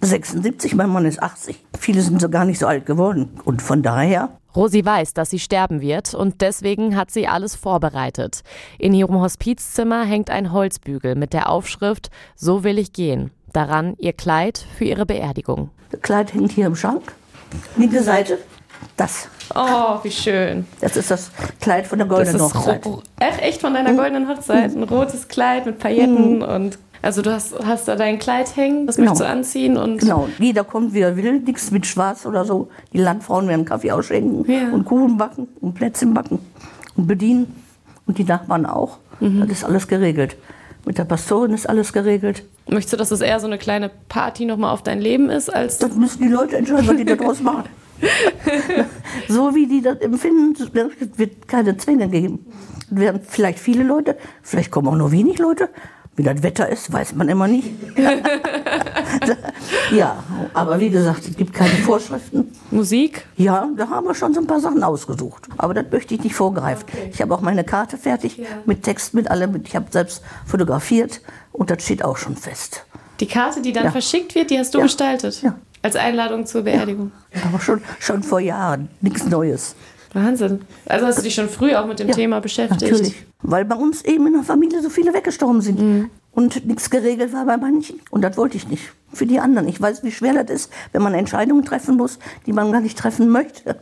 76, mein Mann ist 80. Viele sind so gar nicht so alt geworden. Und von daher Rosi weiß, dass sie sterben wird und deswegen hat sie alles vorbereitet. In ihrem Hospizzimmer hängt ein Holzbügel mit der Aufschrift So will ich gehen. Daran ihr Kleid für ihre Beerdigung. Das Kleid hängt hier im Schrank. Linke Seite, das. Oh, wie schön. Das ist das Kleid von der Das goldenen Hochzeit. Ach, echt von deiner goldenen Hochzeit. Ein rotes Kleid mit Pailletten und also du hast, hast da dein Kleid hängen, das Genau. möchtest du anziehen und Genau, jeder kommt, wie er will, nichts mit Schwarz oder so. Die Landfrauen werden Kaffee ausschenken Ja. und Kuchen backen und Plätzchen backen und bedienen. Und die Nachbarn auch. Mhm. Das ist alles geregelt. Mit der Pastorin ist alles geregelt. möchtest du, dass es eher so eine kleine Party nochmal auf dein Leben ist, als Das müssen die Leute entscheiden, was die daraus machen. so wie die das empfinden, wird keine Zwänge geben. Es werden vielleicht viele Leute, vielleicht kommen auch nur wenig Leute. Wie das Wetter ist, weiß man immer nicht. ja, aber wie gesagt, es gibt keine Vorschriften. Musik? Ja, da haben wir schon so ein paar Sachen ausgesucht. Aber das möchte ich nicht vorgreifen. Ich habe auch meine Karte fertig mit Text, mit allem. Ich habe selbst fotografiert und das steht auch schon fest. Die Karte, die dann Ja. verschickt wird, die hast du Ja. gestaltet. Ja. Als Einladung zur Beerdigung. Aber schon, schon vor Jahren, nichts Neues. Wahnsinn. Also hast du dich schon früh auch mit dem Ja, Thema beschäftigt. Natürlich. Weil bei uns eben in der Familie so viele weggestorben sind. Mhm. Und nichts geregelt war bei manchen. Und das wollte ich nicht. Für die anderen. Ich weiß, wie schwer das ist, wenn man Entscheidungen treffen muss, die man gar nicht treffen möchte.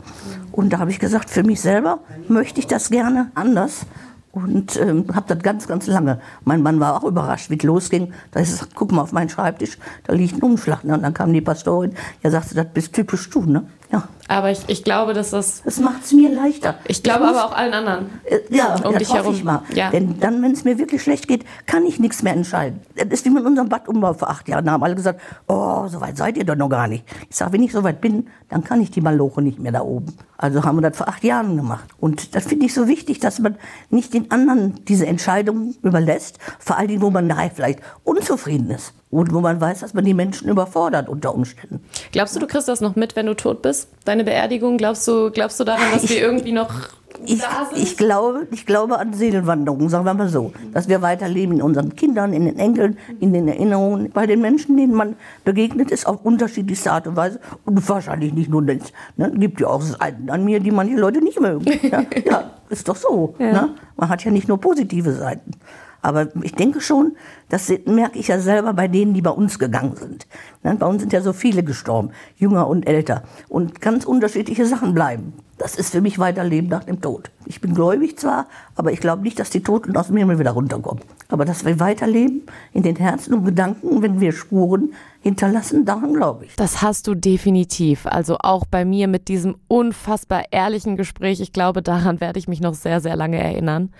Und da habe ich gesagt, für mich selber möchte ich das gerne anders. Und ähm, habe das ganz, ganz lange. Mein Mann war auch überrascht, wie es losging. Da ist es, guck mal auf meinen Schreibtisch, da liegt ein Umschlag. Ne? Und dann kam die Pastorin, ja, sagte, das bist typisch du, ne? Ja. Aber ich, ich glaube, dass das. Das macht es mir leichter. Ich glaube muss- aber auch allen anderen. äh, Ja, Um das dich hoffe herum. ich mal. Ja. Denn dann, wenn es mir wirklich schlecht geht, kann ich nichts mehr entscheiden. Das ist wie mit unserem Badumbau vor acht Jahren. Da haben alle gesagt, oh, so weit seid ihr doch noch gar nicht. Ich sage, wenn ich so weit bin, dann kann ich die Maloche nicht mehr da oben. Also haben wir das vor acht Jahren gemacht. Und das finde ich so wichtig, dass man nicht den anderen diese Entscheidung überlässt. Vor allen Dingen, wo man nachher vielleicht unzufrieden ist. Und wo man weiß, dass man die Menschen überfordert unter Umständen. Glaubst du, du kriegst das noch mit, wenn du tot bist? Deine Beerdigung? Glaubst du, glaubst du daran, dass wir irgendwie noch Ich, da sind? ich, glaube, ich glaube an Seelenwanderungen, sagen wir mal so. Dass wir weiterleben in unseren Kindern, in den Enkeln, in den Erinnerungen. Bei den Menschen, denen man begegnet ist, auf unterschiedlichste Art und Weise. Und wahrscheinlich nicht nur das. Ne? Gibt ja auch Seiten an mir, die manche Leute nicht mögen. Ja, ja ist doch so. Ne? Man hat ja nicht nur positive Seiten. Aber ich denke schon, das merke ich ja selber bei denen, die bei uns gegangen sind. Ne, bei uns sind ja so viele gestorben, jünger und älter. Und ganz unterschiedliche Sachen bleiben. Das ist für mich Weiterleben nach dem Tod. Ich bin gläubig zwar, aber ich glaube nicht, dass die Toten aus dem Himmel wieder runterkommen. Aber dass wir weiterleben in den Herzen und Gedanken, wenn wir Spuren hinterlassen, daran glaube ich. Das hast du definitiv. Also auch bei mir mit diesem unfassbar ehrlichen Gespräch. Ich glaube, daran werde ich mich noch sehr, sehr lange erinnern.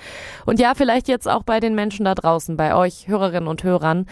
Und ja, vielleicht jetzt auch bei den Menschen da draußen, bei euch Hörerinnen und Hörern.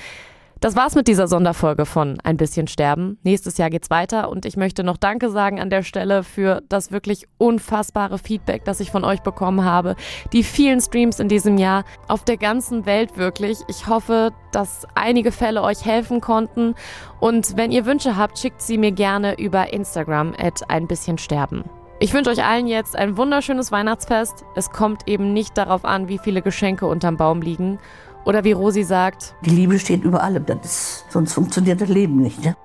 Das war's mit dieser Sonderfolge von Ein bisschen sterben. Nächstes Jahr geht's weiter und ich möchte noch Danke sagen an der Stelle für das wirklich unfassbare Feedback, das ich von euch bekommen habe. Die vielen Streams in diesem Jahr auf der ganzen Welt wirklich. Ich hoffe, dass einige Fälle euch helfen konnten und wenn ihr Wünsche habt, schickt sie mir gerne über Instagram at ein bisschen sterben. Ich wünsche euch allen jetzt ein wunderschönes Weihnachtsfest. Es kommt eben nicht darauf an, wie viele Geschenke unterm Baum liegen. Oder wie Rosi sagt, die Liebe steht über allem, das ist, sonst funktioniert das Leben nicht. Ne?